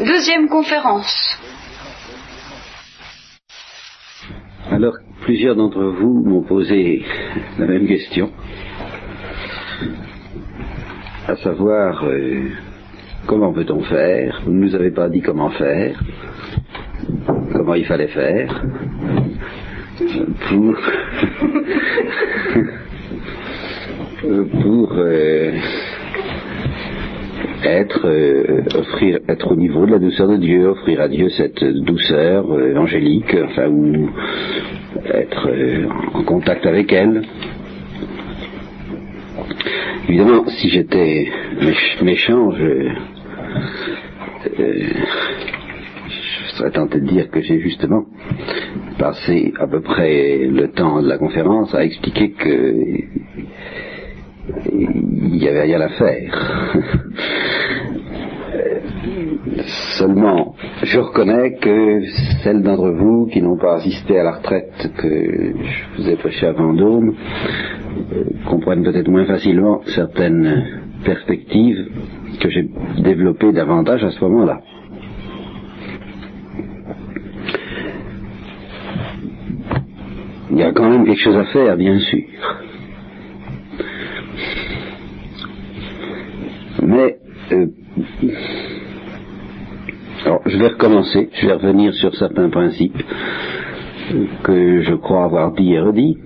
Deuxième conférence. Alors, plusieurs d'entre vous m'ont posé la même question, à savoir euh, comment peut-on faire? Vous ne nous avez pas dit comment faire, comment il fallait faire? Pour pour euh, être, euh, offrir, être au niveau de la douceur de Dieu, offrir à Dieu cette douceur euh, évangélique, enfin, ou être euh, en contact avec elle. Évidemment, si j'étais méchant, je, je serais tenté de dire que j'ai justement passé à peu près le temps de la conférence à expliquer que il n'y avait rien à faire. Seulement, je reconnais que celles d'entre vous qui n'ont pas assisté à la retraite que je vous ai prêché à Vendôme euh, comprennent peut-être moins facilement certaines perspectives que j'ai développées davantage à ce moment-là. Il y a quand même quelque chose à faire, bien sûr. Mais euh, alors, je vais recommencer, je vais revenir sur certains principes que je crois avoir dit et redit,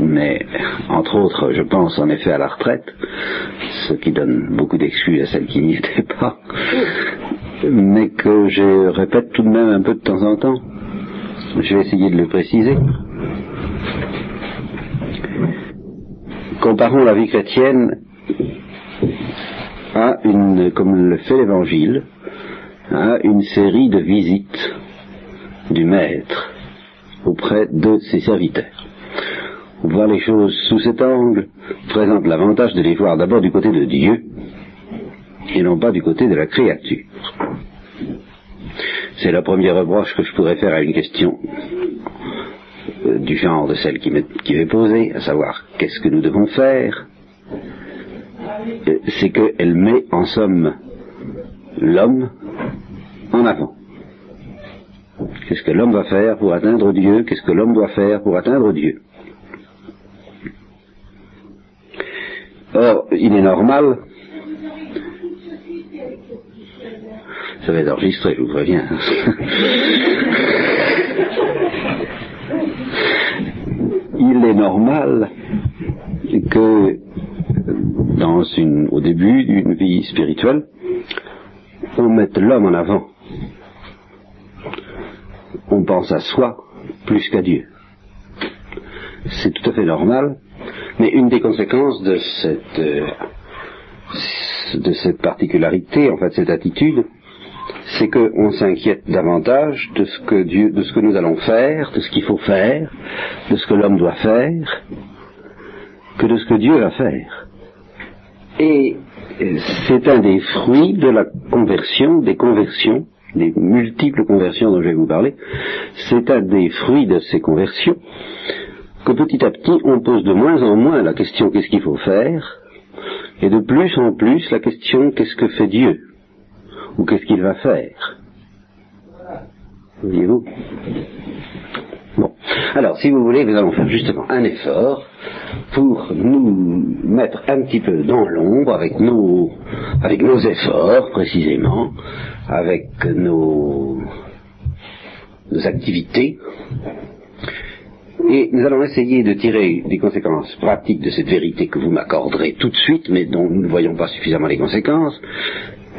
mais entre autres, je pense en effet à la retraite, ce qui donne beaucoup d'excuses à celles qui n'y étaient pas, mais que je répète tout de même un peu de temps en temps. Je vais essayer de le préciser. Comparons la vie chrétienne à une, comme le fait l'Évangile, à une série de visites du Maître auprès de ses serviteurs. Voir les choses sous cet angle présente l'avantage de les voir d'abord du côté de Dieu et non pas du côté de la créature. C'est la première reproche que je pourrais faire à une question euh, du genre de celle qui m'est posée, à savoir qu'est-ce que nous devons faire? Euh, c'est qu'elle met en somme l'homme en avant. Qu'est-ce que l'homme va faire pour atteindre Dieu? Qu'est-ce que l'homme doit faire pour atteindre Dieu? Or, il est normal, ça va être enregistré, je vous préviens. il est normal que dans une, au début d'une vie spirituelle, on met l'homme en avant. On pense à soi plus qu'à Dieu. C'est tout à fait normal, mais une des conséquences de cette, euh, de cette particularité, en fait, cette attitude, c'est qu'on s'inquiète davantage de ce que Dieu, de ce que nous allons faire, de ce qu'il faut faire, de ce que l'homme doit faire, que de ce que Dieu va faire. Et c'est un des fruits de la conversion, des conversions, des multiples conversions dont je vais vous parler. C'est un des fruits de ces conversions que petit à petit on pose de moins en moins la question qu'est-ce qu'il faut faire, et de plus en plus la question qu'est-ce que fait Dieu, ou qu'est-ce qu'il va faire. Voyez-vous? Alors, si vous voulez, nous allons faire justement un effort pour nous mettre un petit peu dans l'ombre avec nos, efforts précisément, avec nos activités. Et nous allons essayer de tirer des conséquences pratiques de cette vérité que vous m'accorderez tout de suite, mais dont nous ne voyons pas suffisamment les conséquences.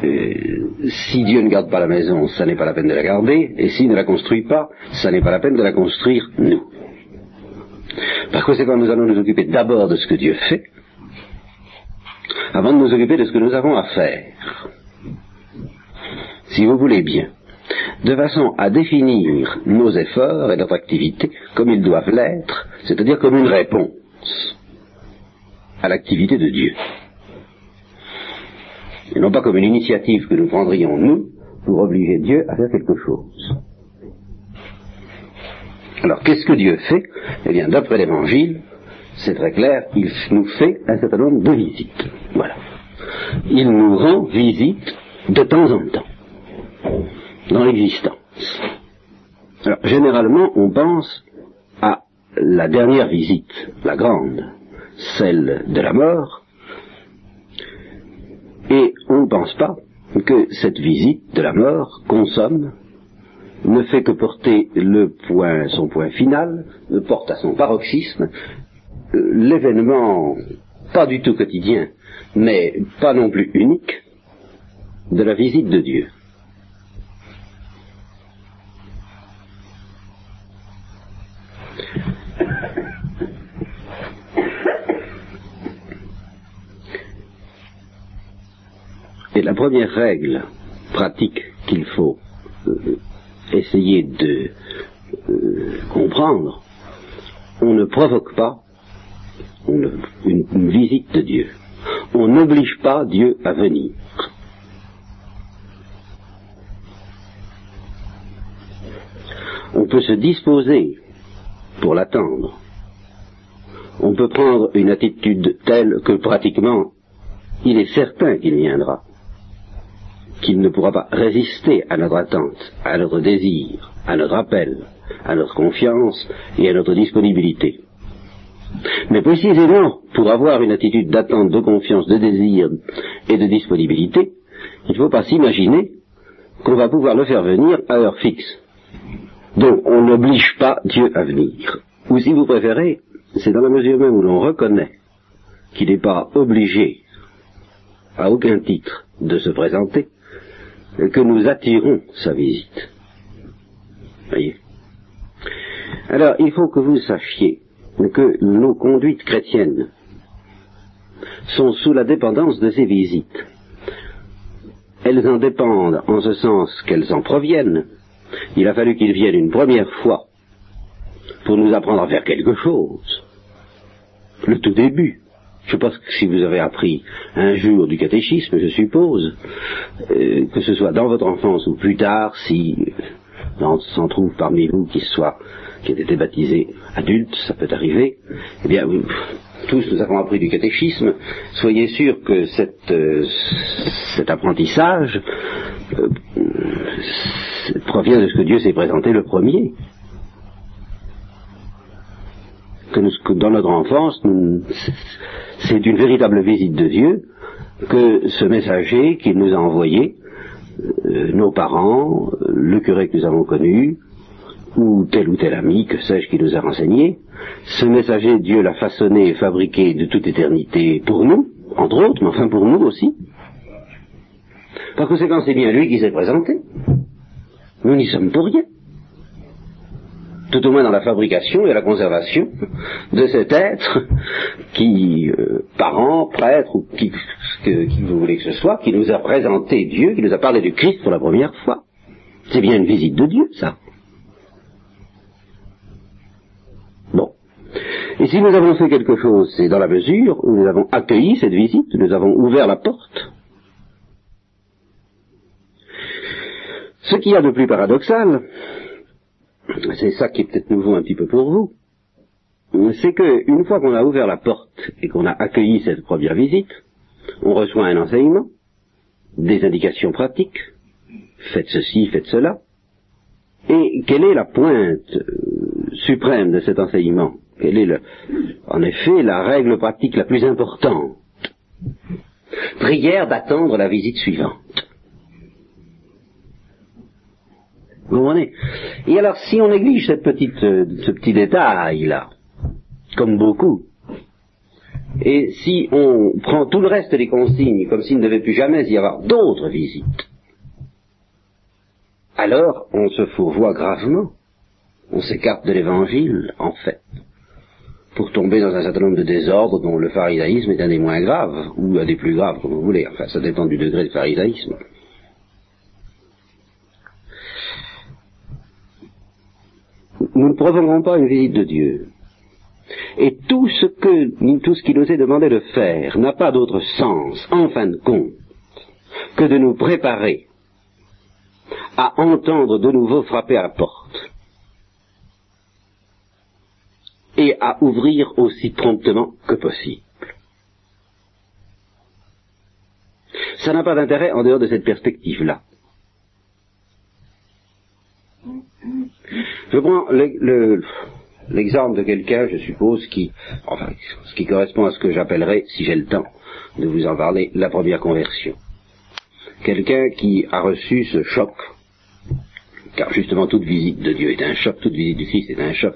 Euh, si Dieu ne garde pas la maison, ça n'est pas la peine de la garder, et s'il ne la construit pas, ça n'est pas la peine de la construire nous. Par conséquent, nous allons nous occuper d'abord de ce que Dieu fait, avant de nous occuper de ce que nous avons à faire. Si vous voulez bien, de façon à définir nos efforts et notre activité comme ils doivent l'être, c'est-à-dire comme une réponse à l'activité de Dieu. Non pas comme une initiative que nous prendrions nous pour obliger Dieu à faire quelque chose. Alors, qu'est-ce que Dieu fait? Eh bien, d'après l'Évangile, c'est très clair, il nous fait un certain nombre de visites. Voilà. Il nous rend visite de temps en temps. dans l'existence. Alors, généralement, on pense à la dernière visite, la grande, celle de la mort, et on ne pense pas que cette visite de la mort consomme, ne fait que porter le point, son point final, porte à son paroxysme euh, l'événement pas du tout quotidien, mais pas non plus unique, de la visite de Dieu. Et la première règle pratique qu'il faut euh, essayer de euh, comprendre, on ne provoque pas une visite de Dieu. On n'oblige pas Dieu à venir. On peut se disposer pour l'attendre. On peut prendre une attitude telle que pratiquement il est certain qu'il viendra qu'il ne pourra pas résister à notre attente, à notre désir, à notre appel, à notre confiance et à notre disponibilité. Mais précisément pour avoir une attitude d'attente, de confiance, de désir et de disponibilité, il ne faut pas s'imaginer qu'on va pouvoir le faire venir à heure fixe. Donc on n'oblige pas Dieu à venir. Ou si vous préférez, c'est dans la mesure même où l'on reconnaît qu'il n'est pas obligé à aucun titre de se présenter, que nous attirons sa visite. Voyez. Alors, il faut que vous sachiez que nos conduites chrétiennes sont sous la dépendance de ces visites. Elles en dépendent en ce sens qu'elles en proviennent. Il a fallu qu'ils viennent une première fois pour nous apprendre à faire quelque chose. Le tout début. Je pense que si vous avez appris un jour du catéchisme, je suppose, euh, que ce soit dans votre enfance ou plus tard, si euh, s'en trouve parmi vous qui soit qui ait été baptisé adulte, ça peut arriver, eh bien, tous nous avons appris du catéchisme, soyez sûrs que euh, cet apprentissage provient de ce que Dieu s'est présenté le premier que, dans notre enfance, c'est une véritable visite de Dieu que ce messager qu'il nous a envoyé, euh, nos parents, le curé que nous avons connu, ou tel ou tel ami, que sais-je, qui nous a renseigné, ce messager, Dieu l'a façonné et fabriqué de toute éternité pour nous, entre autres, mais enfin pour nous aussi. Par conséquent, c'est bien lui qui s'est présenté. Nous n'y sommes pour rien tout au moins dans la fabrication et la conservation de cet être qui, euh, parent, prêtre ou qui, qui vous voulez que ce soit, qui nous a présenté Dieu, qui nous a parlé du Christ pour la première fois. C'est bien une visite de Dieu, ça. Bon. Et si nous avons fait quelque chose, c'est dans la mesure où nous avons accueilli cette visite, nous avons ouvert la porte. Ce qu'il y a de plus paradoxal, c'est ça qui est peut-être nouveau un petit peu pour vous, c'est qu'une fois qu'on a ouvert la porte et qu'on a accueilli cette première visite, on reçoit un enseignement, des indications pratiques, faites ceci, faites cela, et quelle est la pointe euh, suprême de cet enseignement? Quelle est, en effet, la règle pratique la plus importante? Prière d'attendre la visite suivante. Vous comprenez? Et alors, si on néglige cette petite, euh, ce petit détail-là, comme beaucoup, et si on prend tout le reste des consignes comme s'il ne devait plus jamais y avoir d'autres visites, alors on se fourvoie gravement, on s'écarte de l'évangile, en fait, pour tomber dans un certain nombre de désordres dont le pharisaïsme est un des moins graves, ou un des plus graves, comme vous voulez, enfin ça dépend du degré de pharisaïsme. Nous ne provoquerons pas une visite de Dieu. Et tout ce que, tout ce qui nous est demandé de faire n'a pas d'autre sens, en fin de compte, que de nous préparer à entendre de nouveau frapper à la porte et à ouvrir aussi promptement que possible. Ça n'a pas d'intérêt en dehors de cette perspective-là. Je prends l'exemple de quelqu'un, je suppose, qui, enfin, ce qui correspond à ce que j'appellerais, si j'ai le temps de vous en parler, la première conversion. Quelqu'un qui a reçu ce choc, car justement toute visite de Dieu est un choc, toute visite du Christ est un choc.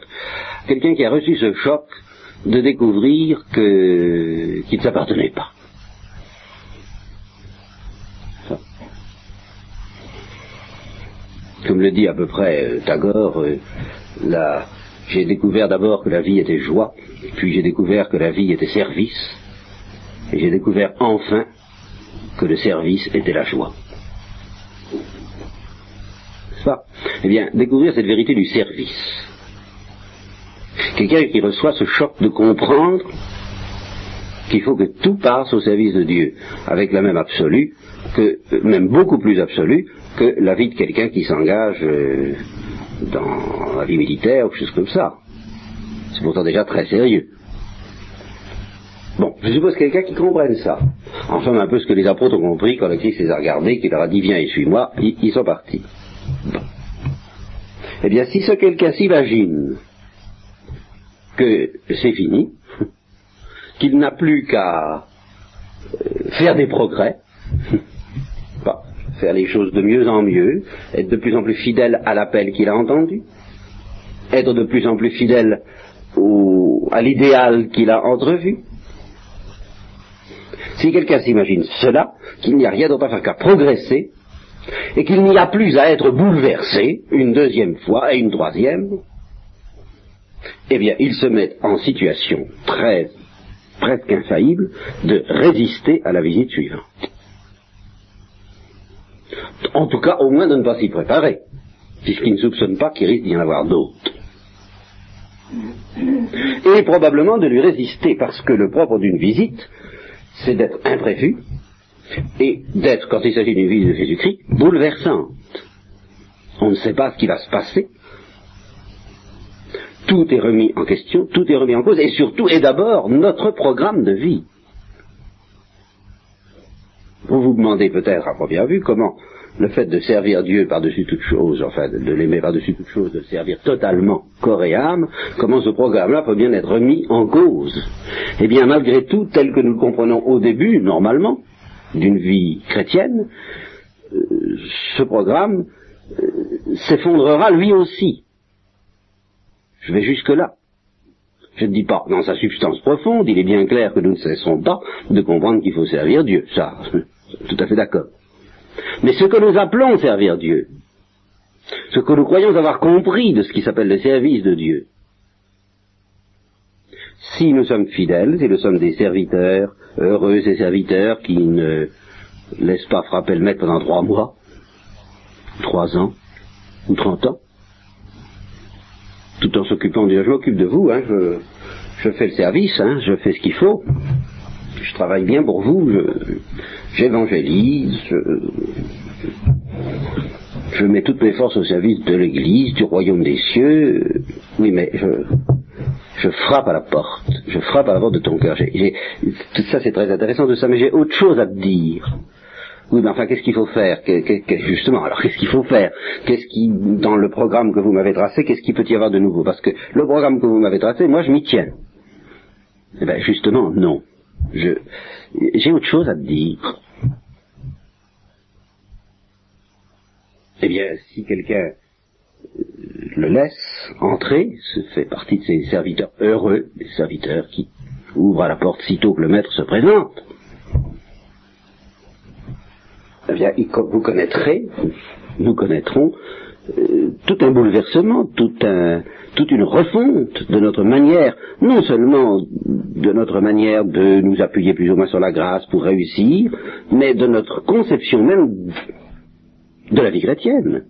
Quelqu'un qui a reçu ce choc de découvrir qu'il ne s'appartenait pas. Comme le dit à peu près euh, Tagore, euh, j'ai découvert d'abord que la vie était joie, puis j'ai découvert que la vie était service, et j'ai découvert enfin que le service était la joie. Ça, Eh bien, découvrir cette vérité du service. Quelqu'un qui reçoit ce choc de comprendre qu'il faut que tout passe au service de Dieu, avec la même absolue, que, même beaucoup plus absolue, que la vie de quelqu'un qui s'engage euh, dans la vie militaire ou quelque chose comme ça. C'est pourtant déjà très sérieux. Bon, je suppose quelqu'un qui comprenne ça. Enfin, un peu ce que les apôtres ont compris quand le Christ les a regardés, qu'il leur a dit viens et suis-moi, ils, sont partis. Eh bien, si ce quelqu'un s'imagine que c'est fini, qu'il n'a plus qu'à euh, faire des progrès, faire les choses de mieux en mieux, être de plus en plus fidèle à l'appel qu'il a entendu, être de plus en plus fidèle à l'idéal qu'il a entrevu. Si quelqu'un s'imagine cela, qu'il n'y a rien d'autre à faire qu'à progresser, et qu'il n'y a plus à être bouleversé une deuxième fois et une troisième, eh bien, il se met en situation très, presque infaillible de résister à la visite suivante. En tout cas, au moins de ne pas s'y préparer, puisqu'il ne soupçonne pas qu'il risque d'y en avoir d'autres. Et probablement de lui résister, parce que le propre d'une visite, c'est d'être imprévu, et d'être, quand il s'agit d'une visite de Jésus-Christ, bouleversante. On ne sait pas ce qui va se passer. Tout est remis en question, tout est remis en cause, et surtout, et d'abord, notre programme de vie. Vous vous demandez peut-être à première vue comment le fait de servir Dieu par-dessus toute chose, enfin de, l'aimer par-dessus toute chose, de servir totalement corps et âme, comment ce programme-là peut bien être remis en cause Eh bien, malgré tout, tel que nous le comprenons au début, normalement, d'une vie chrétienne, euh, ce programme euh, s'effondrera lui aussi. Je vais jusque-là. Je ne dis pas dans sa substance profonde, il est bien clair que nous ne cessons pas de comprendre qu'il faut servir Dieu. Ça, tout à fait d'accord. Mais ce que nous appelons servir Dieu, ce que nous croyons avoir compris de ce qui s'appelle le service de Dieu, si nous sommes fidèles, si nous sommes des serviteurs, heureux et serviteurs qui ne laissent pas frapper le maître pendant trois mois, trois ans, ou trente ans, tout en s'occupant de je m'occupe de vous, hein, je, fais le service, hein, je fais ce qu'il faut, je travaille bien pour vous, j'évangélise, je, je, mets toutes mes forces au service de l'Église, du royaume des cieux. Oui, mais je, je frappe à la porte, je frappe à la porte de ton cœur. tout ça, c'est très intéressant de ça, mais j'ai autre chose à te dire. Oui, mais enfin, qu'est-ce qu'il faut faire? Justement, alors qu'est-ce qu'il faut faire? Qu'est-ce qui, dans le programme que vous m'avez tracé, qu'est-ce qu'il peut y avoir de nouveau? Parce que le programme que vous m'avez tracé, moi, je m'y tiens. Eh bien, justement, non. J'ai autre chose à te dire. Eh bien, si quelqu'un le laisse entrer, ce fait partie de ces serviteurs heureux, des serviteurs qui ouvrent à la porte sitôt que le maître se présente. Eh bien, vous connaîtrez, nous connaîtrons euh, tout un bouleversement, tout toute une refonte de notre manière, non seulement de notre manière de nous appuyer plus ou moins sur la grâce pour réussir, mais de notre conception même de la vie chrétienne.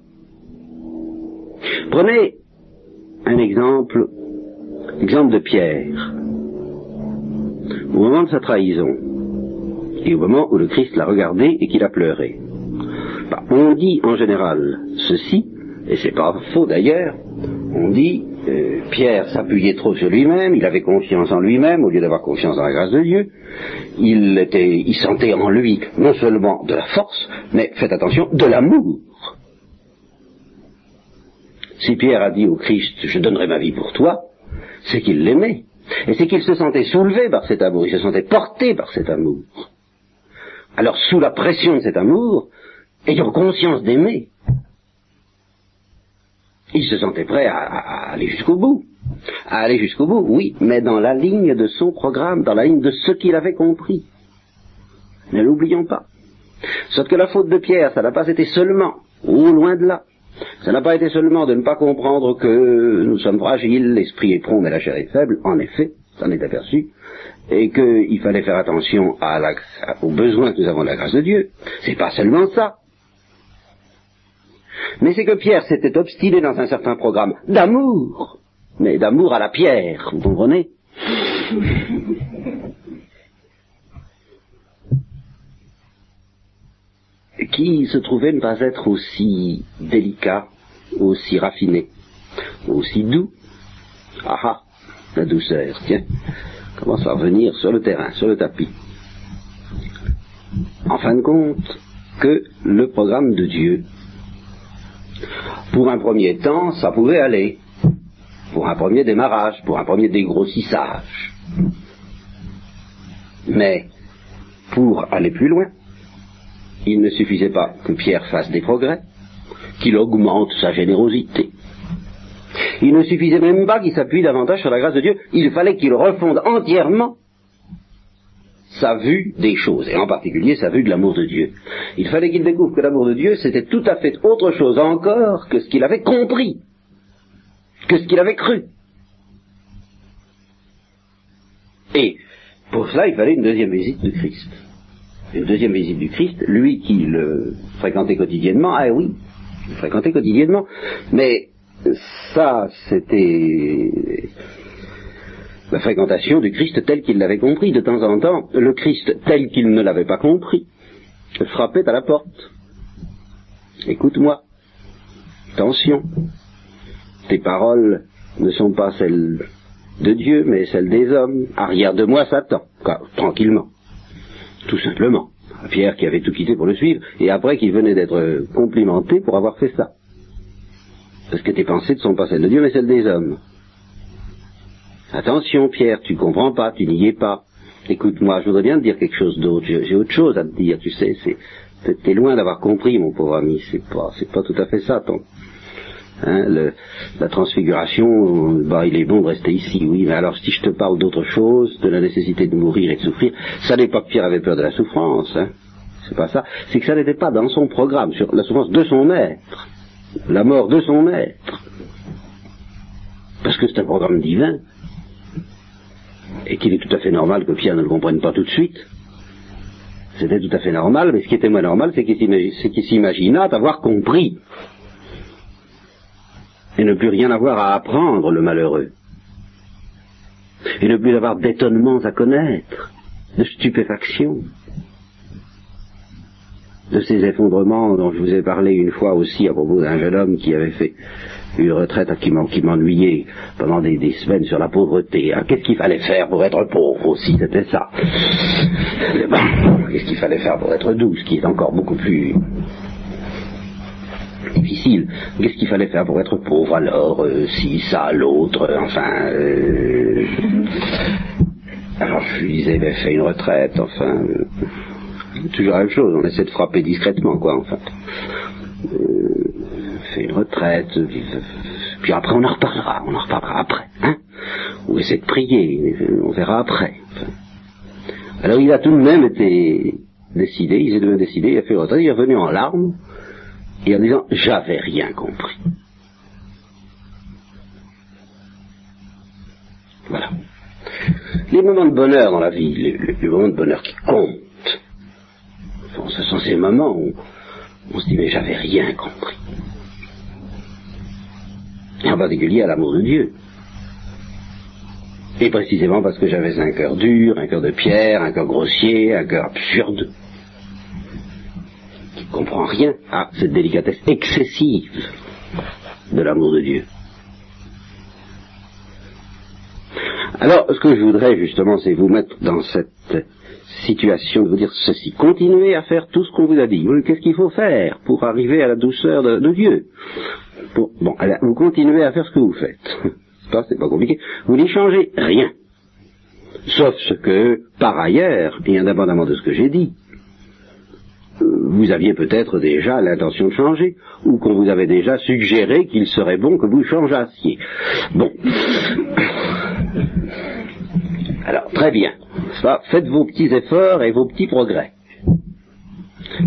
Prenez un exemple, l'exemple de Pierre. Au moment de sa trahison, et au moment où le Christ l'a regardé et qu'il a pleuré. Bah, on dit en général ceci, et c'est pas faux d'ailleurs, on dit euh, Pierre s'appuyait trop sur lui-même, il avait confiance en lui-même au lieu d'avoir confiance dans la grâce de Dieu. Il, était, il sentait en lui non seulement de la force, mais faites attention, de l'amour. Si Pierre a dit au Christ, je donnerai ma vie pour toi, c'est qu'il l'aimait. Et c'est qu'il se sentait soulevé par cet amour, il se sentait porté par cet amour. Alors, sous la pression de cet amour, ayant conscience d'aimer, il se sentait prêt à, aller jusqu'au bout. À aller jusqu'au bout, oui, mais dans la ligne de son programme, dans la ligne de ce qu'il avait compris. Ne l'oublions pas. Sauf que la faute de Pierre, ça n'a pas été seulement, au loin de là, ça n'a pas été seulement de ne pas comprendre que nous sommes fragiles, l'esprit est prompt mais la chair est faible, en effet, ça en est aperçu, et qu'il fallait faire attention aux besoins que nous avons de la grâce de Dieu. C'est pas seulement ça. Mais c'est que Pierre s'était obstiné dans un certain programme d'amour, mais d'amour à la pierre, vous comprenez qui se trouvait ne pas être aussi délicat, aussi raffiné, aussi doux. Ah ah, la douceur, tiens, commence à revenir sur le terrain, sur le tapis. En fin de compte, que le programme de Dieu. Pour un premier temps, ça pouvait aller. Pour un premier démarrage, pour un premier dégrossissage. Mais, pour aller plus loin, il ne suffisait pas que Pierre fasse des progrès, qu'il augmente sa générosité. Il ne suffisait même pas qu'il s'appuie davantage sur la grâce de Dieu, il fallait qu'il refonde entièrement sa vue des choses, et en particulier sa vue de l'amour de Dieu. Il fallait qu'il découvre que l'amour de Dieu, c'était tout à fait autre chose encore que ce qu'il avait compris, que ce qu'il avait cru. Et pour cela, il fallait une deuxième visite de Christ une deuxième visite du Christ, lui qui le fréquentait quotidiennement, ah oui, il le fréquentait quotidiennement, mais ça, c'était la fréquentation du Christ tel qu'il l'avait compris. De temps en temps, le Christ tel qu'il ne l'avait pas compris frappait à la porte. Écoute-moi, attention, tes paroles ne sont pas celles de Dieu, mais celles des hommes. Arrière de moi, Satan, tranquillement tout simplement. Pierre qui avait tout quitté pour le suivre, et après qu'il venait d'être complimenté pour avoir fait ça. Parce que tes pensées ne sont pas celles de Dieu, mais celles des hommes. Attention, Pierre, tu comprends pas, tu n'y es pas. Écoute-moi, je voudrais bien te dire quelque chose d'autre. J'ai autre chose à te dire, tu sais. C'est, t'es loin d'avoir compris, mon pauvre ami. C'est pas, c'est pas tout à fait ça, ton, Hein, la transfiguration, bah, il est bon de rester ici, oui, mais alors si je te parle d'autre chose, de la nécessité de mourir et de souffrir, ça n'est pas que Pierre avait peur de la souffrance, hein, c'est pas ça, c'est que ça n'était pas dans son programme, sur la souffrance de son maître, la mort de son maître, parce que c'est un programme divin, et qu'il est tout à fait normal que Pierre ne le comprenne pas tout de suite. C'était tout à fait normal, mais ce qui était moins normal, c'est qu'il s'imagina d'avoir compris et ne plus rien avoir à apprendre, le malheureux, et ne plus avoir d'étonnements à connaître, de stupéfaction, de ces effondrements dont je vous ai parlé une fois aussi à propos d'un jeune homme qui avait fait une retraite qui m'ennuyait pendant des, semaines sur la pauvreté. Ah, qu'est-ce qu'il fallait faire pour être pauvre aussi? C'était ça. Qu'est-ce qu'il fallait faire pour être doux, ce qui est encore beaucoup plus difficile. Qu'est-ce qu'il fallait faire pour être pauvre alors euh, Si, ça, l'autre, enfin... Euh, alors je lui disais, ben, fais une retraite, enfin... Euh, toujours la même chose, on essaie de frapper discrètement, quoi, enfin. fais une retraite, puis après on en reparlera, on en reparlera après, hein Ou essaie de prier, on verra après. Alors il a tout de même été décidé, il s'est de même décidé, il a fait retraite, il est revenu en larmes, et en disant j'avais rien compris. Voilà. Les moments de bonheur dans la vie, les, moments de bonheur qui comptent, ce sont ces moments où on se dit mais j'avais rien compris. En particulier à l'amour de Dieu. Et précisément parce que j'avais un cœur dur, un cœur de pierre, un cœur grossier, un cœur absurde comprend rien à cette délicatesse excessive de l'amour de Dieu. Alors, ce que je voudrais justement, c'est vous mettre dans cette situation de vous dire ceci. Continuez à faire tout ce qu'on vous a dit. Qu'est-ce qu'il faut faire pour arriver à la douceur de, Dieu? Bon, vous continuez à faire ce que vous faites. c'est pas compliqué. Vous n'y changez rien. Sauf ce que, par ailleurs, et indépendamment de ce que j'ai dit, vous aviez peut-être déjà l'intention de changer, ou qu'on vous avait déjà suggéré qu'il serait bon que vous changeassiez. Bon. Alors, très bien. Faites vos petits efforts et vos petits progrès.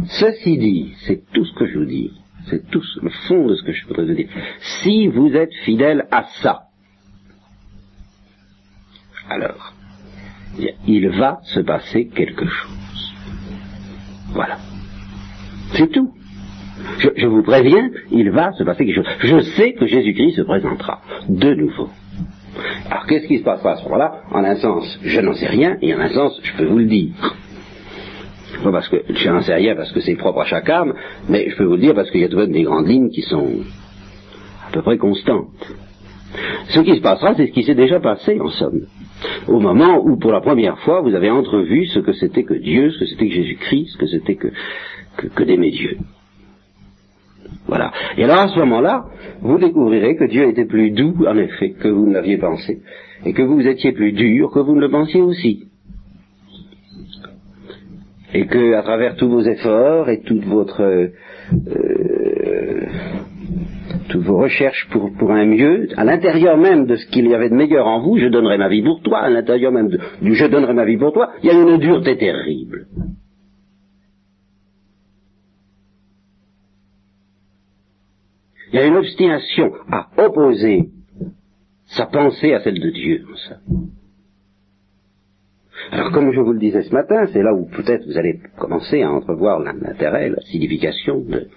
Ceci dit, c'est tout ce que je vous dis. C'est tout le fond de ce que je voudrais vous dire. Si vous êtes fidèle à ça, alors, il va se passer quelque chose. Voilà. C'est tout. Je, vous préviens, il va se passer quelque chose. Je sais que Jésus-Christ se présentera de nouveau. Alors qu'est-ce qui se passera à ce moment-là En un sens, je n'en sais rien, et en un sens, je peux vous le dire. Pas parce que je n'en sais rien parce que c'est propre à chaque âme, mais je peux vous le dire parce qu'il y a tout de même des grandes lignes qui sont à peu près constantes. Ce qui se passera, c'est ce qui s'est déjà passé, en somme. Au moment où, pour la première fois, vous avez entrevu ce que c'était que Dieu, ce que c'était que Jésus-Christ, ce que c'était que, que, d'aimer Dieu. Voilà. Et alors à ce moment-là, vous découvrirez que Dieu était plus doux, en effet, que vous ne l'aviez pensé, et que vous étiez plus dur que vous ne le pensiez aussi. Et que, à travers tous vos efforts et toute votre euh, toutes vos recherches pour, un mieux, à l'intérieur même de ce qu'il y avait de meilleur en vous, je donnerai ma vie pour toi, à l'intérieur même du je donnerai ma vie pour toi, il y a une dureté terrible. Il y a une obstination à opposer sa pensée à celle de Dieu. Alors comme je vous le disais ce matin, c'est là où peut-être vous allez commencer à entrevoir l'intérêt, la signification de,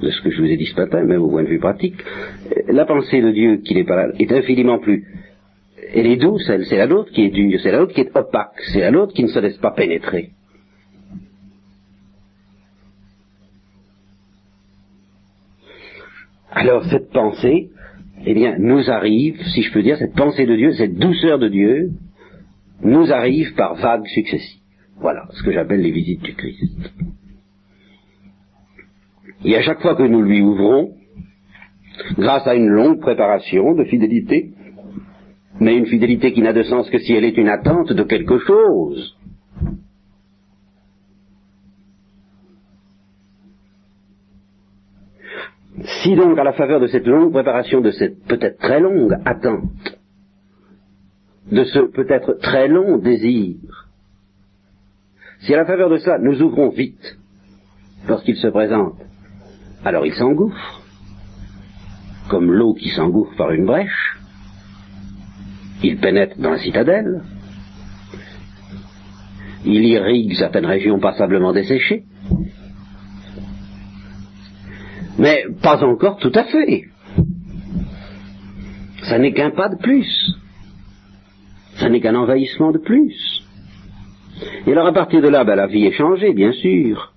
de ce que je vous ai dit ce matin, même au point de vue pratique, la pensée de Dieu qui n'est pas là est infiniment plus. Elle est douce, c'est la nôtre qui est dure, c'est la nôtre qui est opaque, c'est la nôtre qui ne se laisse pas pénétrer. Alors cette pensée, eh bien, nous arrive, si je peux dire, cette pensée de Dieu, cette douceur de Dieu, nous arrive par vagues successives. Voilà ce que j'appelle les visites du Christ. Et à chaque fois que nous lui ouvrons, grâce à une longue préparation de fidélité, mais une fidélité qui n'a de sens que si elle est une attente de quelque chose. Si donc à la faveur de cette longue préparation, de cette peut-être très longue attente, de ce peut-être très long désir, si à la faveur de ça nous ouvrons vite lorsqu'il se présente, alors il s'engouffre, comme l'eau qui s'engouffre par une brèche, il pénètre dans la citadelle, il irrigue certaines régions passablement desséchées, mais pas encore tout à fait. Ça n'est qu'un pas de plus. Ça n'est qu'un envahissement de plus. Et alors à partir de là, ben, la vie est changée, bien sûr.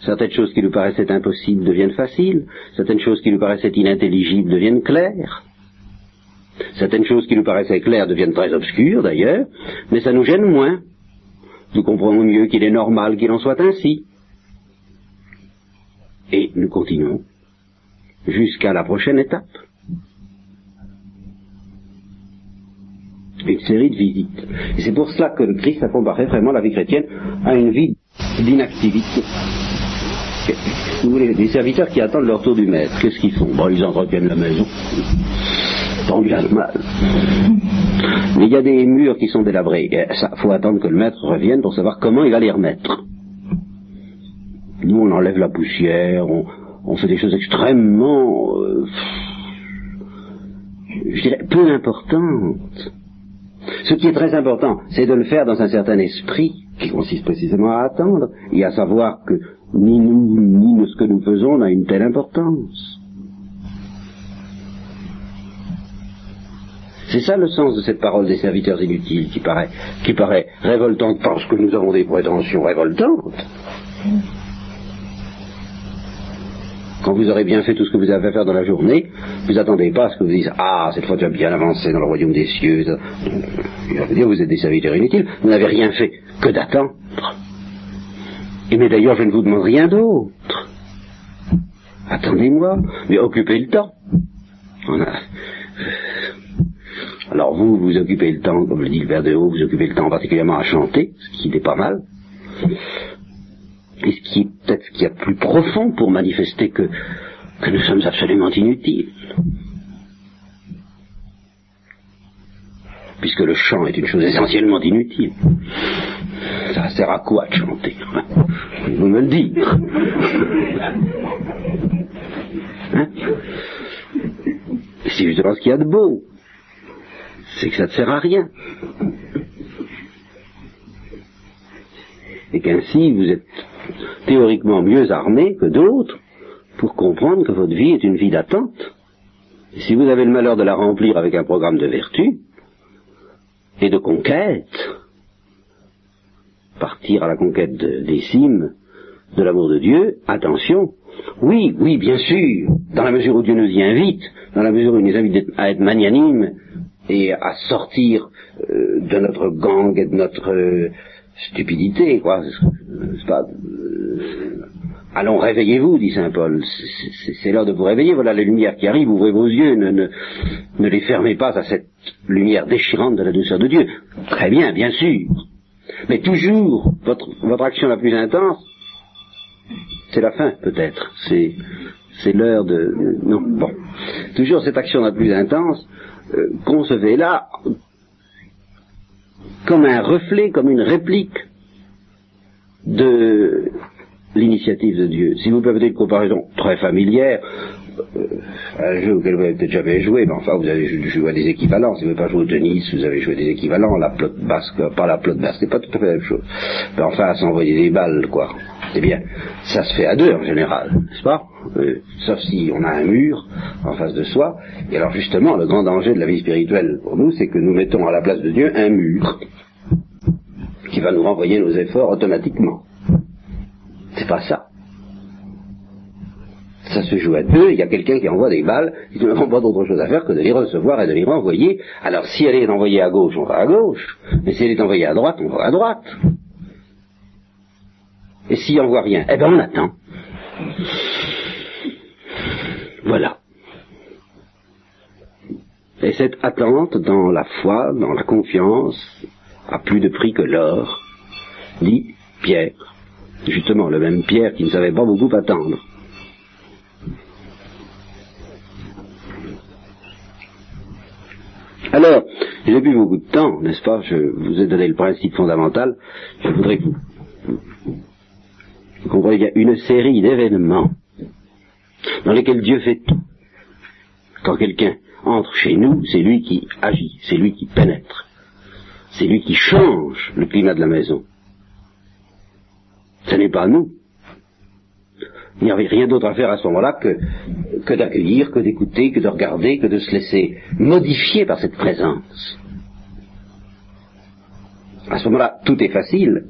Certaines choses qui nous paraissaient impossibles deviennent faciles, certaines choses qui nous paraissaient inintelligibles deviennent claires, certaines choses qui nous paraissaient claires deviennent très obscures d'ailleurs, mais ça nous gêne moins. Nous comprenons mieux qu'il est normal qu'il en soit ainsi. Et nous continuons jusqu'à la prochaine étape. Une série de visites. Et c'est pour cela que le Christ a comparé vraiment la vie chrétienne à une vie d'inactivité vous voulez, des serviteurs qui attendent leur tour du maître, qu'est-ce qu'ils font? Bon, ils entretiennent la maison. Tant bien mal. Mais il y a des murs qui sont délabrés. Il faut attendre que le maître revienne pour savoir comment il va les remettre. Nous, on enlève la poussière, fait des choses extrêmement, euh, je dirais, peu importantes. Ce qui est très important, c'est de le faire dans un certain esprit qui consiste précisément à attendre et à savoir que ni nous, ni ce que nous faisons n'a une telle importance. C'est ça le sens de cette parole des serviteurs inutiles qui paraît révoltante parce que nous avons des prétentions révoltantes. Quand vous aurez bien fait tout ce que vous avez à faire dans la journée, vous attendez pas à ce que vous disiez Ah, cette fois tu as bien avancé dans le royaume des cieux. Va vous dire Vous êtes des serviteurs inutiles, vous n'avez rien fait que d'attendre Et mais d'ailleurs, je ne vous demande rien d'autre. Attendez-moi, mais occupez le temps. Alors vous, vous occupez le temps, comme le dit le Père de Haut, vous occupez le temps particulièrement à chanter, ce qui n'est pas mal. Et ce qui est peut-être ce qu'il y a de plus profond pour manifester que, que nous sommes absolument inutiles. Puisque le chant est une chose essentiellement inutile. Ça sert à quoi de chanter Vous me le dites. Hein? C'est justement ce qu'il y a de beau. C'est que ça ne sert à rien. Et qu'ainsi vous êtes théoriquement mieux armé que d'autres pour comprendre que votre vie est une vie d'attente. Si vous avez le malheur de la remplir avec un programme de vertu et de conquête, partir à la conquête des cimes de l'amour de Dieu, attention, oui, oui, bien sûr, dans la mesure où Dieu nous y invite, dans la mesure où il nous invite à être magnanime et à sortir euh, de notre gang et de notre euh, stupidité, quoi. Pas, euh, allons, réveillez-vous, dit saint Paul. C'est l'heure de vous réveiller. Voilà la lumière qui arrive. Ouvrez vos yeux. Ne, les fermez pas à cette lumière déchirante de la douceur de Dieu. Très bien, bien sûr. Mais toujours, votre, action la plus intense, c'est la fin, peut-être. C'est, c'est l'heure de... Non, bon. Toujours cette action la plus intense, euh, concevez-la comme un reflet, comme une réplique de l'initiative de Dieu. Si vous permettez une comparaison très familière, un jeu auquel vous avez peut-être jamais joué, mais enfin vous avez joué à des équivalents. Si vous n'avez pas joué au tennis, vous avez joué à des équivalents. La plotte basque, pas la plotte basque, c'est pas tout à fait la même chose. Mais enfin, à s'envoyer des balles, quoi. Eh bien, ça se fait à deux en général, n'est-ce pas? Euh, Sauf si on a un mur en face de soi. Et alors justement, le grand danger de la vie spirituelle pour nous, c'est que nous mettons à la place de Dieu un mur qui va nous renvoyer nos efforts automatiquement. C'est pas ça ça se joue à deux, il y a quelqu'un qui envoie des balles, ils n'ont pas d'autre chose à faire que de les recevoir et de les renvoyer. Alors si elle est envoyée à gauche, on va à gauche, mais si elle est envoyée à droite, on va à droite. Et s'il n'envoie rien, eh bien on attend. Voilà. Et cette attente dans la foi, dans la confiance, a plus de prix que l'or, dit Pierre. Justement, le même Pierre qui ne savait pas beaucoup attendre. Alors, j'ai plus beaucoup de temps, n'est-ce pas? Je vous ai donné le principe fondamental. Je voudrais que vous, vous compreniez qu'il y a une série d'événements dans lesquels Dieu fait tout. Quand quelqu'un entre chez nous, c'est lui qui agit, c'est lui qui pénètre, c'est lui qui change le climat de la maison. Ce n'est pas nous. Il n'y avait rien d'autre à faire à ce moment-là que, que d'accueillir, que d'écouter, que de regarder, que de se laisser modifier par cette présence. À ce moment-là, tout est facile.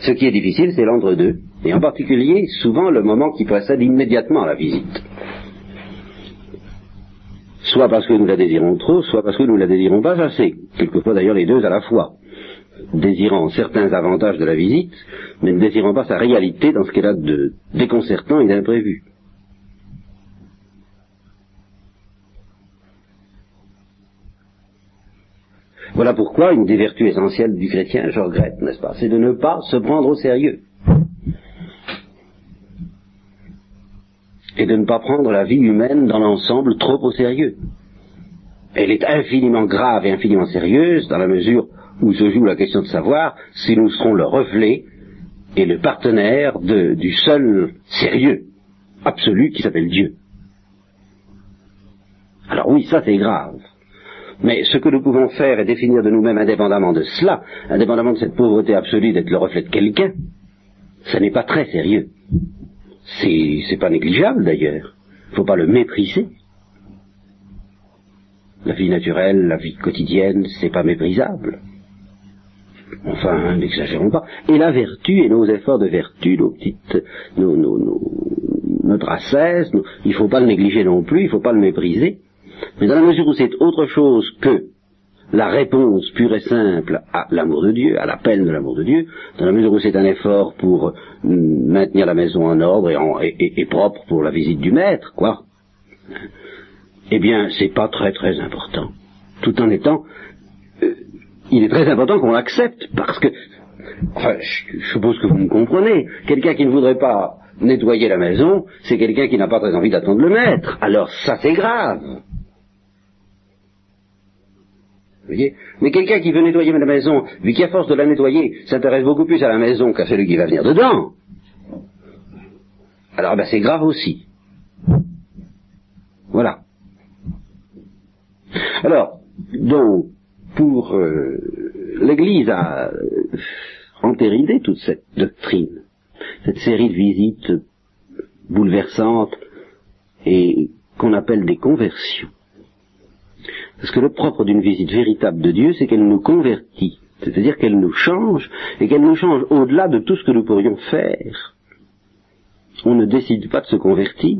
Ce qui est difficile, c'est l'entre-deux. Et en particulier, souvent, le moment qui précède immédiatement la visite. Soit parce que nous la désirons trop, soit parce que nous la désirons pas assez. Quelquefois d'ailleurs les deux à la fois désirant certains avantages de la visite, mais ne désirant pas sa réalité dans ce qu'elle a de déconcertant et d'imprévu. Voilà pourquoi une des vertus essentielles du chrétien, je regrette, n'est-ce pas, c'est de ne pas se prendre au sérieux. Et de ne pas prendre la vie humaine dans l'ensemble trop au sérieux. Elle est infiniment grave et infiniment sérieuse dans la mesure où se joue la question de savoir si nous serons le reflet et le partenaire du seul sérieux absolu qui s'appelle Dieu. Alors oui, ça c'est grave. Mais ce que nous pouvons faire est définir de nous-mêmes indépendamment de cela, indépendamment de cette pauvreté absolue d'être le reflet de quelqu'un, ce n'est pas très sérieux. C'est, pas négligeable d'ailleurs. Il faut pas le mépriser. La vie naturelle, la vie quotidienne, c'est pas méprisable. Enfin, n'exagérons pas. Et la vertu et nos efforts de vertu, nos petites, nos, nos, notre ascèse, il ne faut pas le négliger non plus, il ne faut pas le mépriser. Mais dans la mesure où c'est autre chose que la réponse pure et simple à l'amour de Dieu, à l'appel de l'amour de Dieu, dans la mesure où c'est un effort pour mm, maintenir la maison en ordre et, propre pour la visite du maître, quoi. Eh bien, c'est pas très très important. Tout en étant, il est très important qu'on l'accepte parce que, enfin, je suppose que vous me comprenez. Quelqu'un qui ne voudrait pas nettoyer la maison, c'est quelqu'un qui n'a pas très envie d'attendre le maître. Alors ça, c'est grave. Mais quelqu'un qui veut nettoyer la maison, vu qu'à force de la nettoyer, s'intéresse beaucoup plus à la maison qu'à celui qui va venir dedans, alors ben, c'est grave aussi. Voilà. Alors, donc, pour euh, l'Église a entéridé toute cette doctrine, cette série de visites bouleversantes et qu'on appelle des conversions. Parce que le propre d'une visite véritable de Dieu, c'est qu'elle nous convertit, c'est-à-dire qu'elle nous change, et qu'elle nous change au-delà de tout ce que nous pourrions faire. On ne décide pas de se convertir.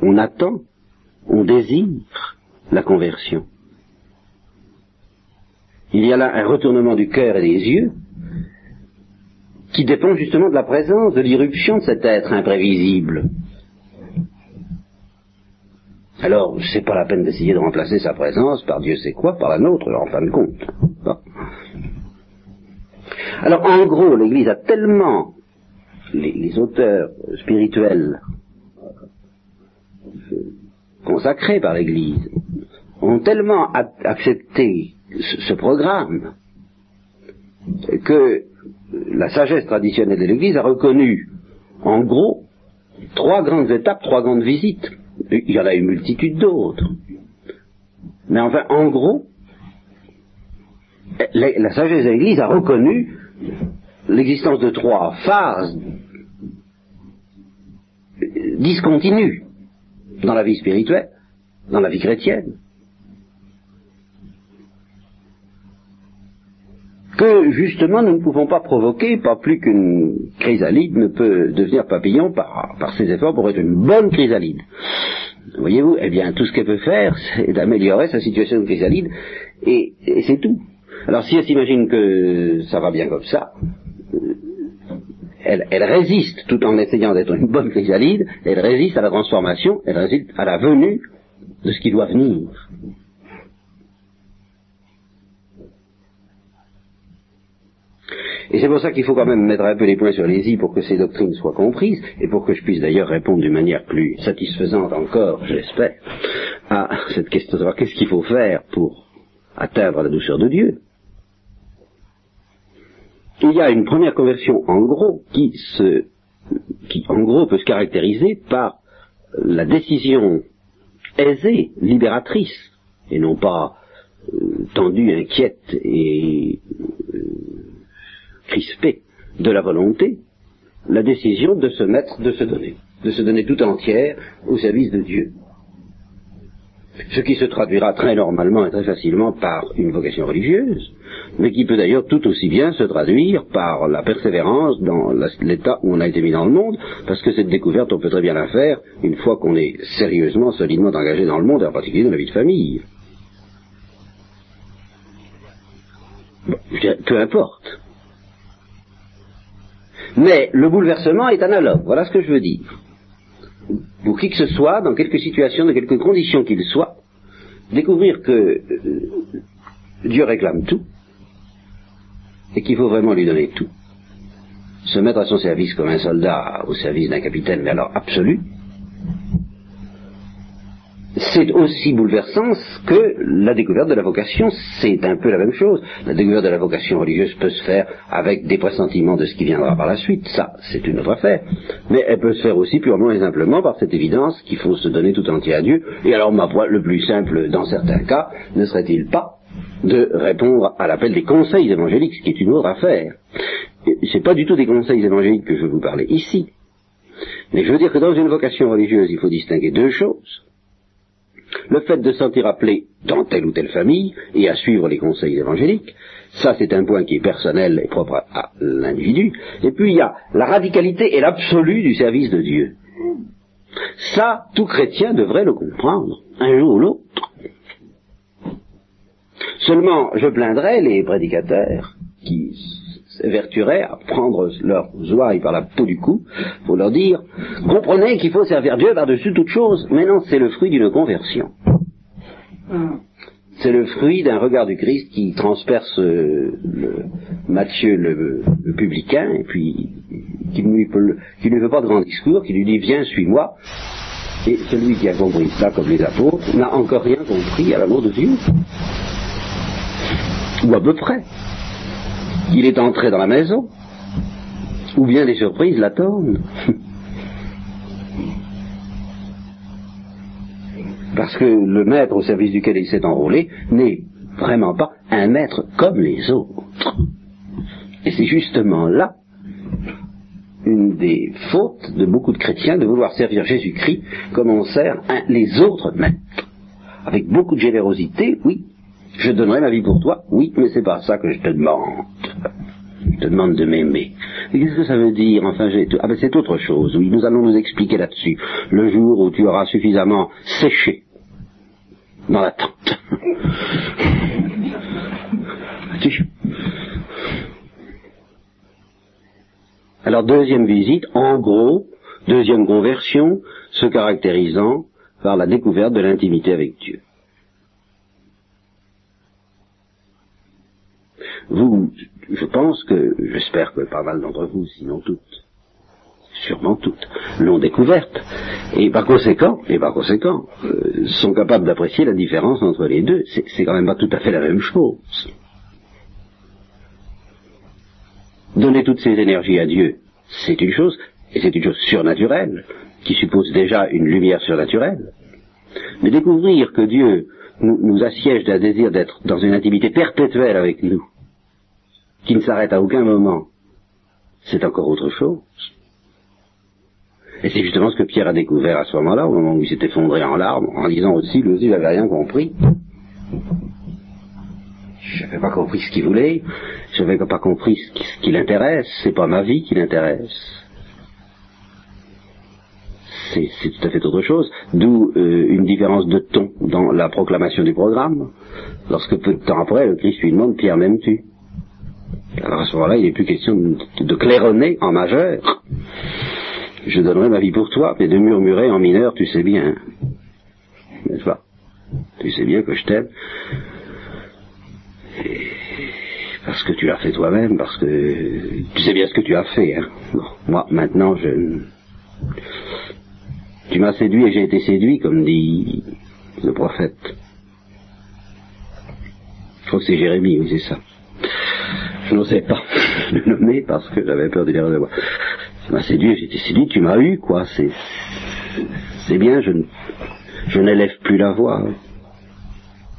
On attend, on désire la conversion. Il y a là un retournement du cœur et des yeux qui dépend justement de la présence, de l'irruption de cet être imprévisible alors, c'est pas la peine d'essayer de remplacer sa présence par Dieu sait quoi, par la nôtre, en fin de compte. Alors, en gros, l'Église a tellement, les, auteurs spirituels euh, consacrés par l'Église ont tellement accepté ce programme que la sagesse traditionnelle de l'Église a reconnu, en gros, trois grandes étapes, trois grandes visites il y en a une multitude d'autres. Mais enfin, en gros, la, sagesse de l'Église a reconnu l'existence de trois phases discontinues dans la vie spirituelle, dans la vie chrétienne. Que justement nous ne pouvons pas provoquer, pas plus qu'une chrysalide ne peut devenir papillon par, par ses efforts pour être une bonne chrysalide. Voyez-vous, eh bien tout ce qu'elle peut faire, c'est d'améliorer sa situation de chrysalide, et, c'est tout. Alors si elle s'imagine que ça va bien comme ça, elle, résiste, tout en essayant d'être une bonne chrysalide, elle résiste à la transformation, elle résiste à la venue de ce qui doit venir. Et c'est pour ça qu'il faut quand même mettre un peu les points sur les i pour que ces doctrines soient comprises, et pour que je puisse d'ailleurs répondre d'une manière plus satisfaisante encore, j'espère, à cette question de savoir qu'est-ce qu'il faut faire pour atteindre la douceur de Dieu. Il y a une première conversion en gros qui se, qui en gros peut se caractériser par la décision aisée, libératrice, et non pas euh, tendue, inquiète et crispé de la volonté, la décision de se mettre, de se donner, de se donner tout entière au service de Dieu. Ce qui se traduira très normalement et très facilement par une vocation religieuse, mais qui peut d'ailleurs tout aussi bien se traduire par la persévérance dans l'état où on a été mis dans le monde, parce que cette découverte, on peut très bien la faire une fois qu'on est sérieusement, solidement engagé dans le monde, et en particulier dans la vie de famille. peu importe. Mais le bouleversement est analogue, voilà ce que je veux dire. Pour qui que ce soit, dans quelque situation, dans quelque condition qu'il soit, découvrir que euh, Dieu réclame tout, et qu'il faut vraiment lui donner tout. Se mettre à son service comme un soldat au service d'un capitaine, mais alors absolu, c'est aussi bouleversant que la découverte de la vocation, c'est un peu la même chose. La découverte de la vocation religieuse peut se faire avec des pressentiments de ce qui viendra par la suite, ça, c'est une autre affaire. Mais elle peut se faire aussi purement et simplement par cette évidence qu'il faut se donner tout entier à Dieu. Et alors, ma foi, le plus simple dans certains cas, ne serait-il pas de répondre à l'appel des conseils évangéliques, ce qui est une autre affaire. C'est pas du tout des conseils évangéliques que je veux vous parler ici. Mais je veux dire que dans une vocation religieuse, il faut distinguer deux choses le fait de sentir appelé dans telle ou telle famille et à suivre les conseils évangéliques, ça c'est un point qui est personnel et propre à, l'individu. Et puis il y a la radicalité et l'absolu du service de Dieu. Ça, tout chrétien devrait le comprendre, un jour ou l'autre. Seulement, je plaindrais les prédicateurs qui s'évertueraient à prendre leurs ouailles par la peau du cou pour leur dire comprenez qu'il faut servir Dieu par-dessus toute chose. Mais non, c'est le fruit d'une conversion. C'est le fruit d'un regard du Christ qui transperce euh, le, Matthieu le, publicain et puis qui ne lui, fait pas de grand discours, qui lui dit viens, suis-moi. Et celui qui a compris ça, comme les apôtres, n'a encore rien compris à l'amour de Dieu. Ou à peu près. Il est entré dans la maison, ou bien les surprises l'attendent. Parce que le maître au service duquel il s'est enrôlé n'est vraiment pas un maître comme les autres. Et c'est justement là une des fautes de beaucoup de chrétiens de vouloir servir Jésus-Christ comme on sert les autres maîtres. Avec beaucoup de générosité, oui. Je donnerai ma vie pour toi, oui, mais c'est pas ça que je te demande. Demande de m'aimer. Qu'est-ce que ça veut dire Enfin, j'ai... Ah ben c'est autre chose, oui, nous allons nous expliquer là-dessus. Le jour où tu auras suffisamment séché dans la tente. Alors deuxième visite, en gros, deuxième conversion, se caractérisant par la découverte de l'intimité avec Dieu. Vous, je pense que, j'espère que pas mal d'entre vous, sinon toutes, sûrement toutes, l'ont découverte, et par conséquent, et par conséquent, euh, sont capables d'apprécier la différence entre les deux. C'est quand même pas tout à fait la même chose. Donner toutes ses énergies à Dieu, c'est une chose, et c'est une chose surnaturelle, qui suppose déjà une lumière surnaturelle. Mais découvrir que Dieu nous assiège d'un désir d'être dans une intimité perpétuelle avec nous, qui ne s'arrête à aucun moment, c'est encore autre chose. Et c'est justement ce que Pierre a découvert à ce moment-là, au moment où il s'est effondré en larmes, en disant aussi, lui aussi, il n'avait rien compris. Je n'avais pas compris ce qu'il voulait, je n'avais pas compris ce qui, l'intéresse, c'est pas ma vie qui l'intéresse. C'est, tout à fait autre chose, d'où euh, une différence de ton dans la proclamation du programme, lorsque peu de temps après, le Christ lui demande, Pierre m'aimes-tu? Alors à ce moment-là, il n'est plus question de, claironner en majeur, je donnerai ma vie pour toi, mais de murmurer en mineur, tu sais bien. N'est-ce pas? Tu sais bien que je t'aime. Parce que tu l'as fait toi-même, parce que tu sais bien ce que tu as fait. Hein. moi, maintenant, je... Tu m'as séduit et j'ai été séduit, comme dit le prophète. Je crois que c'est Jérémie, oui, c'est ça. Je n'osais pas le nommer parce que j'avais peur de dire de moi. Tu m'as séduit, j'étais séduit, tu m'as eu, quoi. C'est, c'est bien, je, je n'élève plus la voix.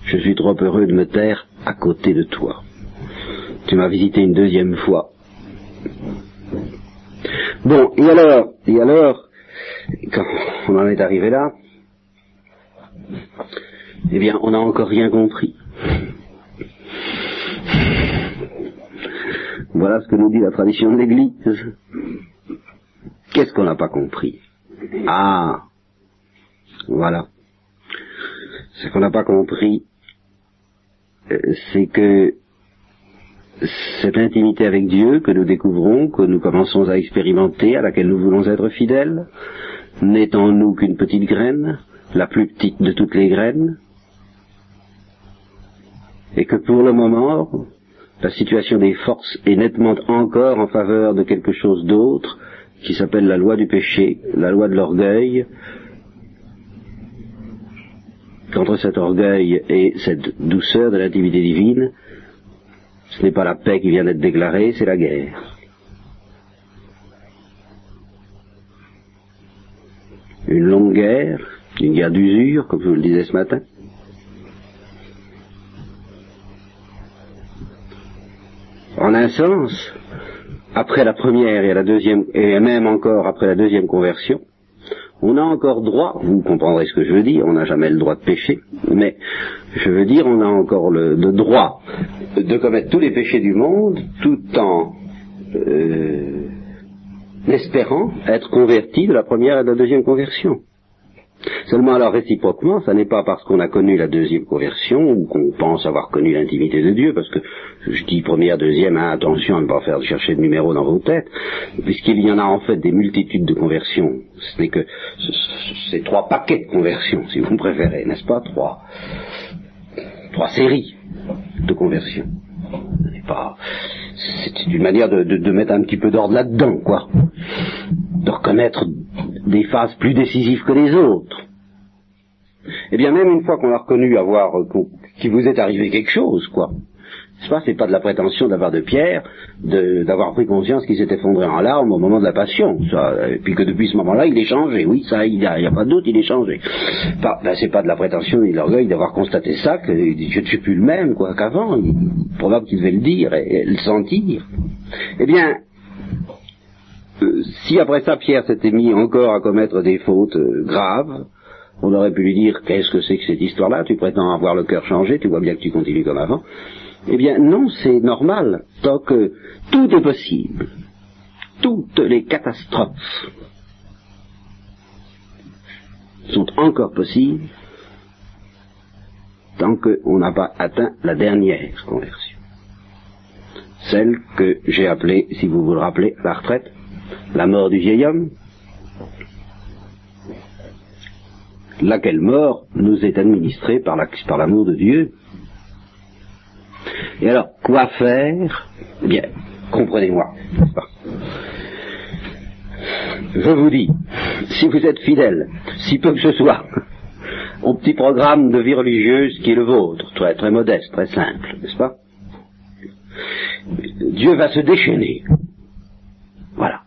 Je suis trop heureux de me taire à côté de toi. Tu m'as visité une deuxième fois. Bon, et alors, et alors, quand on en est arrivé là, eh bien, on n'a encore rien compris. Voilà ce que nous dit la tradition de l'Église. Qu'est-ce qu'on n'a pas compris Ah, voilà. Ce qu'on n'a pas compris, euh, c'est que cette intimité avec Dieu que nous découvrons, que nous commençons à expérimenter, à laquelle nous voulons être fidèles, n'est en nous qu'une petite graine, la plus petite de toutes les graines, et que pour le moment, la situation des forces est nettement encore en faveur de quelque chose d'autre, qui s'appelle la loi du péché, la loi de l'orgueil, qu'entre cet orgueil et cette douceur de l'intimité divine, ce n'est pas la paix qui vient d'être déclarée, c'est la guerre. Une longue guerre, une guerre d'usure, comme je vous le disais ce matin. En un sens, après la première et la deuxième, et même encore après la deuxième conversion, on a encore droit, vous comprendrez ce que je veux dire, on n'a jamais le droit de pécher, mais je veux dire, on a encore le, droit de commettre tous les péchés du monde tout en euh, espérant être converti de la première et de la deuxième conversion. Seulement alors réciproquement, ça n'est pas parce qu'on a connu la deuxième conversion ou qu'on pense avoir connu l'intimité de Dieu, parce que je dis première, deuxième, hein, attention à ne pas faire chercher de numéros dans vos têtes, puisqu'il y en a en fait des multitudes de conversions. Ce n'est que ces trois paquets de conversions, si vous préférez, n'est-ce pas? Trois, trois séries de conversions. C'est une manière de, de mettre un petit peu d'ordre là-dedans, quoi. De reconnaître des phases plus décisives que les autres. Eh bien, même une fois qu'on a reconnu avoir, qu'il vous est arrivé quelque chose, quoi. C'est pas, c'est pas de la prétention d'avoir de pierre, d'avoir pris conscience qu'il s'est effondré en larmes au moment de la passion, et puis que depuis ce moment-là, il est changé, oui, ça, il n'y a, pas de doute, il est changé. Pas, ben, c'est pas de la prétention ni de l'orgueil d'avoir constaté ça, que je ne suis plus le même, quoi, qu'avant, il est probable qu'il devait le dire et le sentir. Eh bien, euh, si après ça Pierre s'était mis encore à commettre des fautes euh, graves, on aurait pu lui dire qu'est-ce que c'est que cette histoire-là? Tu prétends avoir le cœur changé, tu vois bien que tu continues comme avant. Eh bien non, c'est normal, tant que tout est possible. Toutes les catastrophes sont encore possibles tant qu'on n'a pas atteint la dernière conversion. Celle que j'ai appelée, si vous vous le rappelez, la retraite la mort du vieil homme, laquelle mort nous est administrée par l'amour de Dieu. Et alors, quoi faire? Eh bien, comprenez-moi, Je vous dis, si vous êtes fidèle, si peu que ce soit, au petit programme de vie religieuse qui est le vôtre, très, très modeste, très simple, n'est-ce pas? Dieu va se déchaîner. Voilà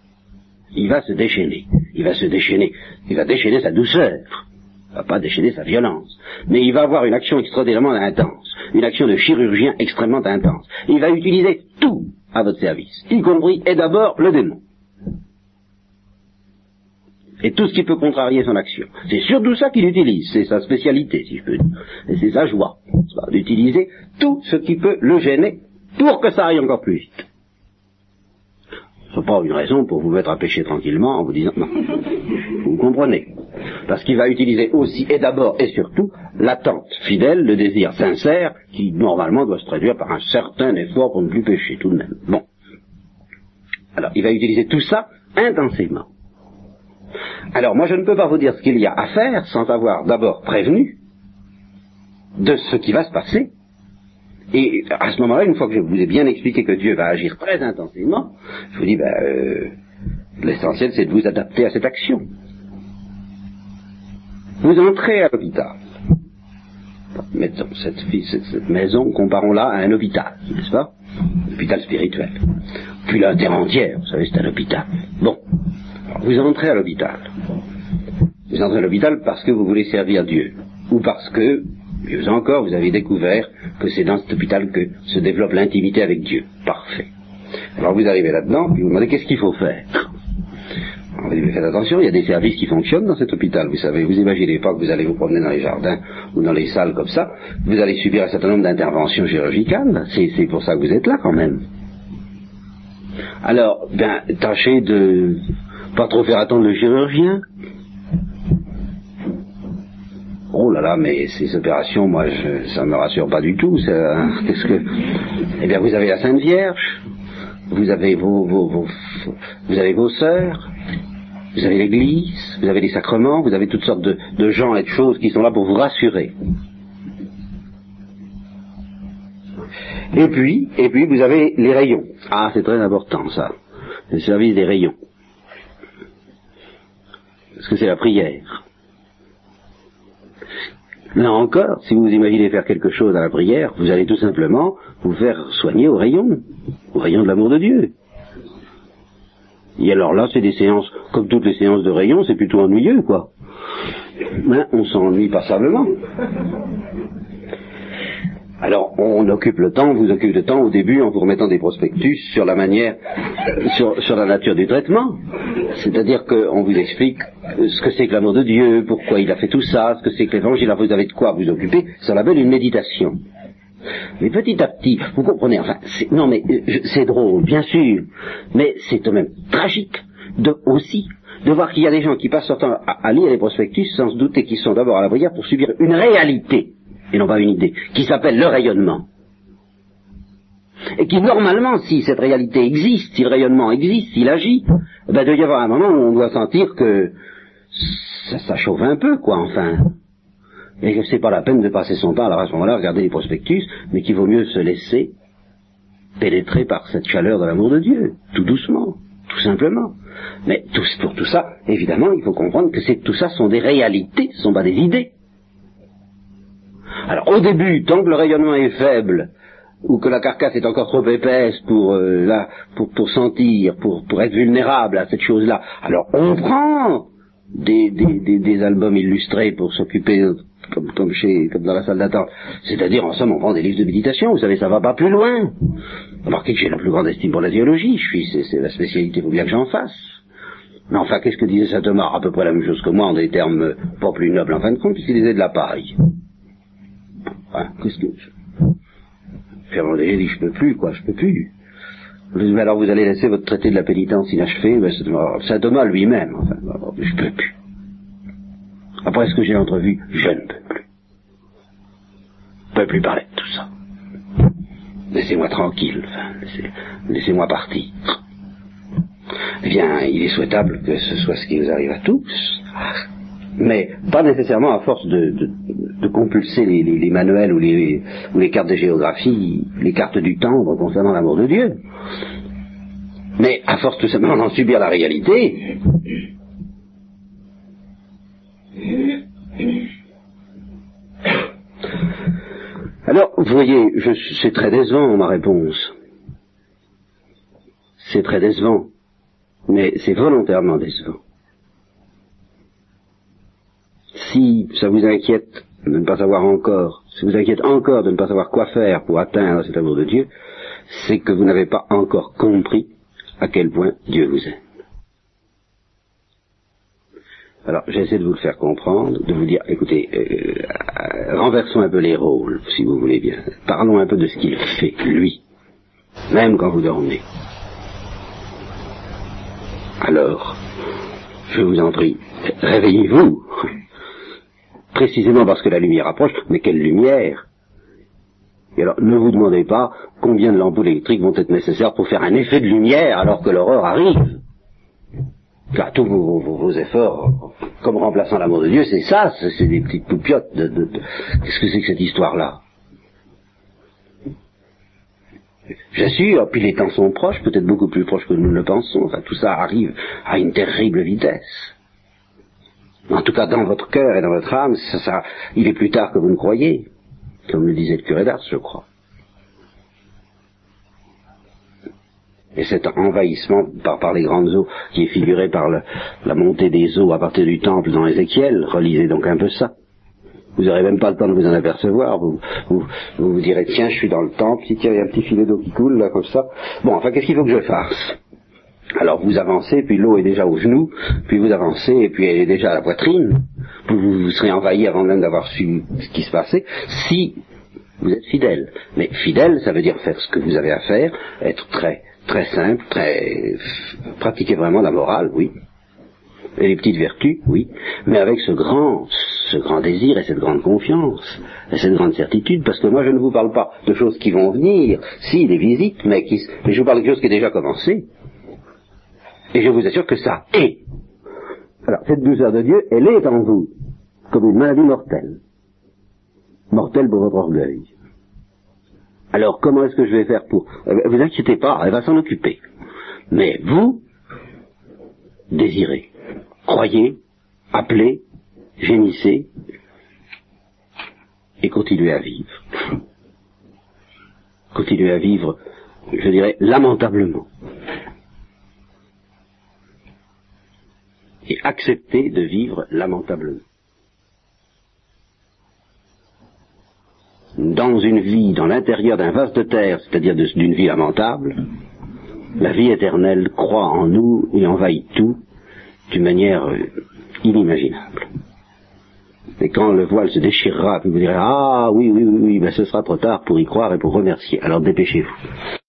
il va se déchaîner. Il va se déchaîner. Il va déchaîner sa douceur. Il va pas déchaîner sa violence. Mais il va avoir une action extraordinairement intense. Une action de chirurgien extrêmement intense. Il va utiliser tout à votre service. Y compris, et d'abord, le démon. Et tout ce qui peut contrarier son action. C'est surtout ça qu'il utilise. C'est sa spécialité, si je peux dire. Et c'est sa joie. D'utiliser tout ce qui peut le gêner pour que ça aille encore plus vite. Ce n'est pas une raison pour vous mettre à pêcher tranquillement en vous disant non. Vous comprenez Parce qu'il va utiliser aussi et d'abord et surtout l'attente fidèle, le désir sincère, qui normalement doit se traduire par un certain effort pour ne plus pécher tout de même. Bon. Alors, il va utiliser tout ça intensément. Alors, moi, je ne peux pas vous dire ce qu'il y a à faire sans avoir d'abord prévenu de ce qui va se passer et à ce moment-là, une fois que je vous ai bien expliqué que Dieu va agir très intensément, je vous dis, ben, euh, l'essentiel c'est de vous adapter à cette action. Vous entrez à l'hôpital. Mettons cette, maison, comparons-la à un hôpital, n'est-ce pas? Hôpital spirituel. Puis la terre entière, vous savez, c'est un hôpital. Bon. vous entrez à l'hôpital. Vous entrez à l'hôpital parce que vous voulez servir Dieu. Ou parce que Mieux encore, vous avez découvert que c'est dans cet hôpital que se développe l'intimité avec Dieu. Parfait. Alors vous arrivez là-dedans, puis vous demandez qu'est-ce qu'il faut faire? Dites, faites attention, il y a des services qui fonctionnent dans cet hôpital. Vous savez, vous imaginez pas que vous allez vous promener dans les jardins ou dans les salles comme ça. Vous allez subir un certain nombre d'interventions chirurgicales. C'est pour ça que vous êtes là quand même. Alors, ben, tâchez de pas trop faire attendre le chirurgien. Oh là là, mais ces opérations, moi, je, ça me rassure pas du tout. Qu'est-ce que Eh bien, vous avez la Sainte Vierge, vous avez vos, vos, vous avez vos sœurs, vous avez l'Église, vous avez les sacrements, vous avez toutes sortes de, de gens et de choses qui sont là pour vous rassurer. Et puis, et puis, vous avez les rayons. Ah, c'est très important ça. Le service des rayons. Parce que c'est la prière. Là encore, si vous imaginez faire quelque chose à la prière, vous allez tout simplement vous faire soigner au rayon, au rayon de l'amour de Dieu. Et alors là, c'est des séances, comme toutes les séances de rayon, c'est plutôt ennuyeux, quoi. Mais on s'ennuie passablement. Alors, on occupe le temps, vous occupe le temps au début en vous remettant des prospectus sur la manière, sur la nature du traitement. C'est-à-dire qu'on vous explique ce que c'est que l'amour de Dieu, pourquoi il a fait tout ça, ce que c'est que l'évangile, vous avez de quoi vous occuper, ça s'appelle une méditation. Mais petit à petit, vous comprenez, enfin, non mais c'est drôle, bien sûr, mais c'est quand même tragique de aussi de voir qu'il y a des gens qui passent leur temps à, lire les prospectus sans se douter qu'ils sont d'abord à la prière pour subir une réalité, et non pas une idée, qui s'appelle le rayonnement. Et qui normalement, si cette réalité existe, si le rayonnement existe, s'il agit, eh ben, il doit y avoir un moment où on doit sentir que ça, chauffe un peu, quoi, enfin. Et que c'est pas la peine de passer son temps à ce moment-là regarder les prospectus, mais qu'il vaut mieux se laisser pénétrer par cette chaleur de l'amour de Dieu, tout doucement, tout simplement. Mais pour tout ça, évidemment, il faut comprendre que tout ça sont des réalités, ce sont pas des idées. Alors au début, tant que le rayonnement est faible, ou que la carcasse est encore trop épaisse pour, euh, pour, sentir, pour, pour être vulnérable à cette chose-là, alors on prend des, des, des, albums illustrés pour s'occuper comme, comme, chez, comme dans la salle d'attente. C'est-à-dire, en somme, on prend des livres de méditation, vous savez, ça va pas plus loin. Remarquez que j'ai la plus grande estime pour la théologie, je suis, c'est, la spécialité, il faut bien que j'en fasse. Mais enfin, qu'est-ce que disait saint Thomas? À peu près la même chose que moi, en des termes pas plus nobles en fin de compte, puisqu'il disait de la paille. Hein, qu'est-ce que... Fernand j'ai dit, je peux plus, quoi, je peux plus. Alors vous allez laisser votre traité de la pénitence inachevé, ben, saint Thomas lui-même, enfin, je peux plus. Après ce que j'ai entrevu, je ne peux plus. Je ne peux plus parler de tout ça. Laissez-moi tranquille, laissez-moi partir. Eh bien, il est souhaitable que ce soit ce qui nous arrive à tous, mais pas nécessairement à force de, compulser les, manuels ou les, ou les cartes de géographie, les cartes du temps concernant l'amour de Dieu. Mais à force tout simplement d'en subir la réalité, alors, vous voyez, c'est très décevant ma réponse. C'est très décevant, mais c'est volontairement décevant. Si ça vous inquiète de ne pas savoir encore, si vous inquiète encore de ne pas savoir quoi faire pour atteindre cet amour de Dieu, c'est que vous n'avez pas encore compris à quel point Dieu vous aime. Alors, j'essaie de vous le faire comprendre, de vous dire, écoutez, euh, renversons un peu les rôles, si vous voulez bien. Parlons un peu de ce qu'il fait, lui, même quand vous dormez. Alors, je vous en prie, réveillez-vous, précisément parce que la lumière approche, mais quelle lumière et alors, ne vous demandez pas combien de lampes électriques vont être nécessaires pour faire un effet de lumière alors que l'horreur arrive. Car tous vos, efforts, comme remplaçant l'amour de Dieu, c'est ça, c'est des petites poupiottes de... Qu'est-ce que c'est que cette histoire-là? J'assure, puis les temps sont proches, peut-être beaucoup plus proches que nous ne le pensons, enfin tout ça arrive à une terrible vitesse. En tout cas, dans votre cœur et dans votre âme, ça, il est plus tard que vous ne croyez, comme le disait le curé d'Ars, je crois. Et cet envahissement par, les grandes eaux qui est figuré par la montée des eaux à partir du temple dans Ézéchiel, relisez donc un peu ça. Vous n'aurez même pas le temps de vous en apercevoir. Vous vous, direz, tiens, je suis dans le temple, tiens, il y a un petit filet d'eau qui coule, là, comme ça. Bon, enfin, qu'est-ce qu'il faut que je fasse? Alors, vous avancez, puis l'eau est déjà au genou, puis vous avancez, et puis elle est déjà à la poitrine. Vous, vous serez envahi avant même d'avoir su ce qui se passait, si vous êtes fidèle. Mais fidèle, ça veut dire faire ce que vous avez à faire, être très très simple, très pratiquer vraiment la morale, oui, et les petites vertus, oui, mais avec ce grand, ce grand désir et cette grande confiance et cette grande certitude, parce que moi je ne vous parle pas de choses qui vont venir, si des visites, mais, qui, mais je vous parle de choses qui ont déjà commencé, et je vous assure que ça est. Alors cette douceur de Dieu, elle est en vous, comme une maladie mortelle, mortelle pour votre orgueil. Alors comment est-ce que je vais faire pour... Ben, vous inquiétez pas, elle va s'en occuper. Mais vous, désirez, croyez, appelez, gémissez, et continuez à vivre. continuez à vivre, je dirais, lamentablement. Et acceptez de vivre lamentablement. dans une vie, dans l'intérieur d'un vase de terre, c'est-à-dire d'une vie lamentable, la vie éternelle croit en nous et envahit tout d'une manière euh, inimaginable. Et quand le voile se déchirera, vous direz, ah oui, oui, oui, oui, ben ce sera trop tard pour y croire et pour remercier. Alors dépêchez-vous.